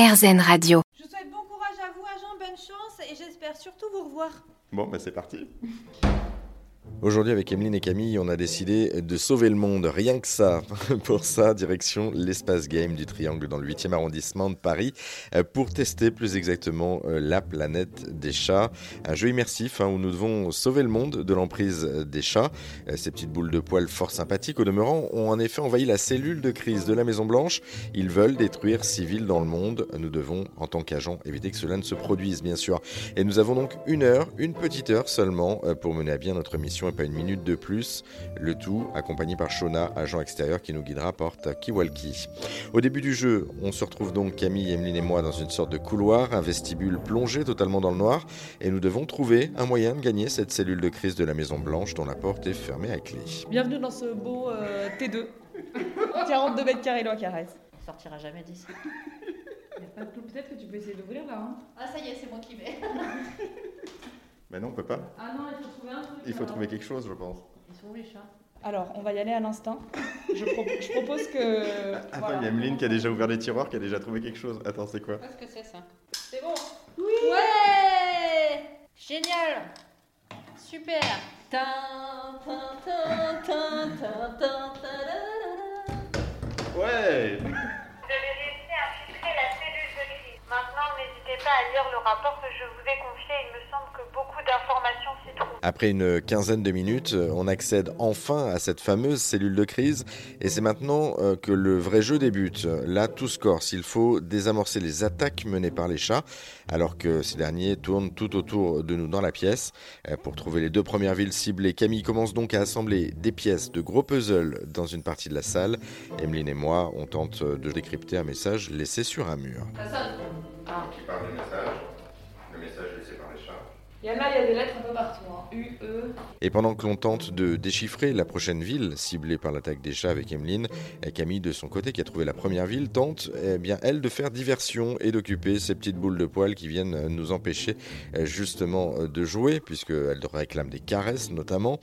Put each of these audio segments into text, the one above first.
RZN Radio. Je souhaite bon courage à vous, agent, bonne chance et j'espère surtout vous revoir. Bon, bah c'est parti. Aujourd'hui, avec Emeline et Camille, on a décidé de sauver le monde, rien que ça. Pour ça, direction l'espace game du Triangle dans le 8e arrondissement de Paris, euh, pour tester plus exactement euh, la planète des chats. Un jeu immersif hein, où nous devons sauver le monde de l'emprise des chats. Euh, ces petites boules de poils fort sympathiques, au demeurant, ont en effet envahi la cellule de crise de la Maison-Blanche. Ils veulent détruire civils dans le monde. Nous devons, en tant qu'agents, éviter que cela ne se produise, bien sûr. Et nous avons donc une heure, une petite heure seulement, pour mener à bien notre mission pas une minute de plus. Le tout accompagné par Shona, agent extérieur qui nous guidera porte Kiwalki. Au début du jeu, on se retrouve donc Camille, Emeline et moi dans une sorte de couloir, un vestibule plongé totalement dans le noir, et nous devons trouver un moyen de gagner cette cellule de crise de la Maison Blanche dont la porte est fermée à clé. Bienvenue dans ce beau euh, T2. 42 mètres carrés l'eau caresse. On sortira jamais d'ici. Peut-être que tu peux essayer d'ouvrir là. Hein. Ah ça y est, c'est moi qui vais. Mais non, on peut pas. Ah non, il faut trouver un truc. Il faut trouver quelque chose, je pense. Ils sont où les chats Alors, on va y aller à l'instinct. Je, pro- je propose que. Voilà. il y a Emeline qui a déjà ouvert les tiroirs, qui a déjà trouvé quelque chose. Attends, c'est quoi? Qu'est-ce que c'est ça C'est bon Ouais Génial Super à lire le rapport que je vous ai confié. Il me semble que beaucoup d'informations s'y trouvent. Après une quinzaine de minutes, euh, on accède enfin à cette fameuse cellule de crise et c'est maintenant euh, que le vrai jeu débute. Là, tout se corse. Il faut désamorcer les attaques menées par les chats alors que ces derniers tournent tout autour de nous dans la pièce. Euh, Pour trouver les deux premières villes ciblées, Camille commence donc à assembler des pièces de gros puzzles dans une partie de la salle. Emeline et moi, on tente de décrypter un message laissé sur un mur. Ça sonne. Ah. Qui parle du message Le message laissé par les chats. Il y en a, il y a des lettres un peu partout. Hein. U, E. Et pendant que l'on tente de déchiffrer la prochaine ville ciblée par l'attaque des chats avec Emeline, eh, Camille de son côté qui a trouvé la première ville tente eh bien elle de faire diversion et d'occuper ces petites boules de poils qui viennent euh, nous empêcher eh, justement euh, de jouer puisqu'elle réclame des caresses notamment.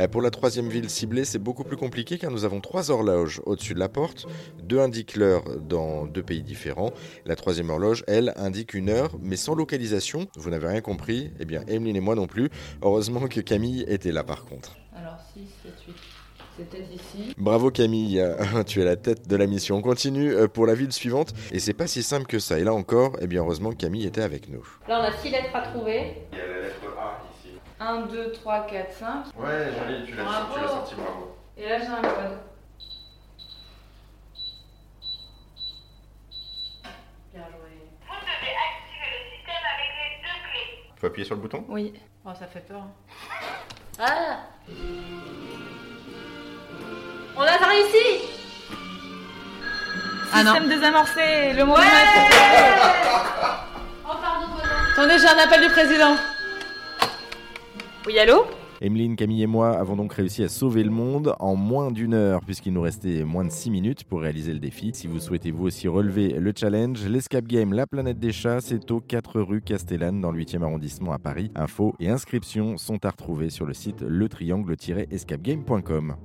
Eh, Pour la troisième ville ciblée c'est beaucoup plus compliqué car nous avons trois horloges au-dessus de la porte, deux indiquent l'heure dans deux pays différents. La troisième horloge elle indique une heure mais sans localisation. Vous n'avez rien compris Eh bien Emeline et moi non plus. Heureusement que Camille était là par contre. Alors, 6, 7, 8. C'est peut-être ici. Bravo Camille, tu es la tête de la mission. On continue euh, pour la ville suivante et c'est pas si simple que ça. Et là encore, eh bien heureusement que Camille était avec nous. Là, on a six lettres à trouver. Il y a la lettre A ici. 1, 2, 3, 4, 5. Ouais, joli, tu l'as- Bravo. tu l'as sorti, bravo. Et là, j'ai un code. Bien joué. Vous devez activer le système avec les deux clés. Faut appuyer sur le bouton? Oui. Oh, ça fait peur. Ah On a réussi Ah non. Système désamorcé. Le mot Ouais. Oh, pardon. Attendez, j'ai un appel du président. Oui, allô? Emeline, Camille et moi avons donc réussi à sauver le monde en moins d'une heure, puisqu'il nous restait moins de 6 minutes pour réaliser le défi. Si vous souhaitez vous aussi relever le challenge, l'Escape Game La Planète des Chats, c'est au 4 rue Castellane dans le 8e arrondissement à Paris. Infos et inscriptions sont à retrouver sur le site letriangle-escapegame.com.